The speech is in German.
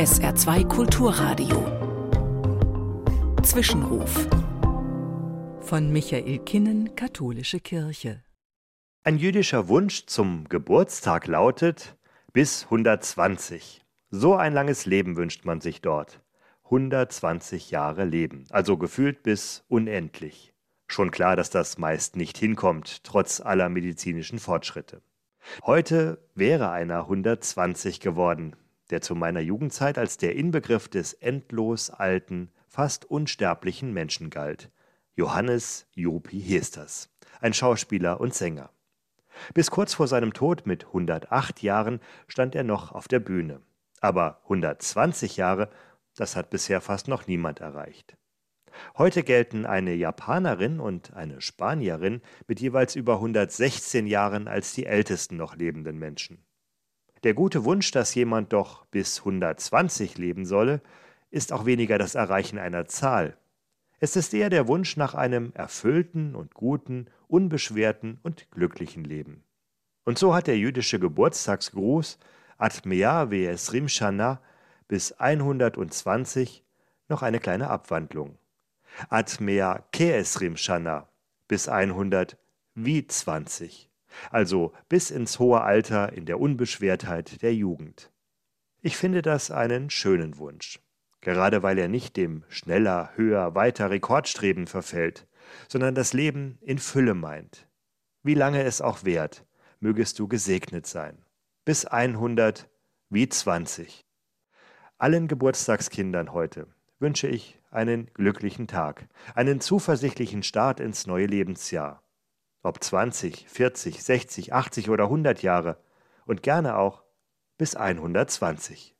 SR2 Kulturradio. Zwischenruf. Von Michael Kinnen, Katholische Kirche. Ein jüdischer Wunsch zum Geburtstag lautet bis 120. So ein langes Leben wünscht man sich dort. 120 Jahre Leben, also gefühlt bis unendlich. Schon klar, dass das meist nicht hinkommt, trotz aller medizinischen Fortschritte. Heute wäre einer 120 geworden, der zu meiner Jugendzeit als der Inbegriff des endlos alten, fast unsterblichen Menschen galt. Johannes Jopi Hesters, ein Schauspieler und Sänger. Bis kurz vor seinem Tod mit 108 Jahren stand er noch auf der Bühne. Aber 120 Jahre, das hat bisher fast noch niemand erreicht. Heute gelten eine Japanerin und eine Spanierin mit jeweils über 116 Jahren als die ältesten noch lebenden Menschen. Der gute Wunsch, dass jemand doch bis 120 leben solle, ist auch weniger das Erreichen einer Zahl. Es ist eher der Wunsch nach einem erfüllten und guten, unbeschwerten und glücklichen Leben. Und so hat der jüdische Geburtstagsgruß Atmea Ve'esrim Shana bis 120 noch eine kleine Abwandlung. Atmea Ke'esrim Shana bis 100 wie 20 also bis ins hohe Alter in der Unbeschwertheit der Jugend. Ich finde das einen schönen Wunsch, gerade weil er nicht dem schneller, höher, weiter Rekordstreben verfällt, sondern das Leben in Fülle meint. Wie lange es auch währt, mögest du gesegnet sein. Bis 100 wie 20. Allen Geburtstagskindern heute wünsche ich einen glücklichen Tag, einen zuversichtlichen Start ins neue Lebensjahr ob 20, 40, 60, 80 oder 100 Jahre und gerne auch bis 120.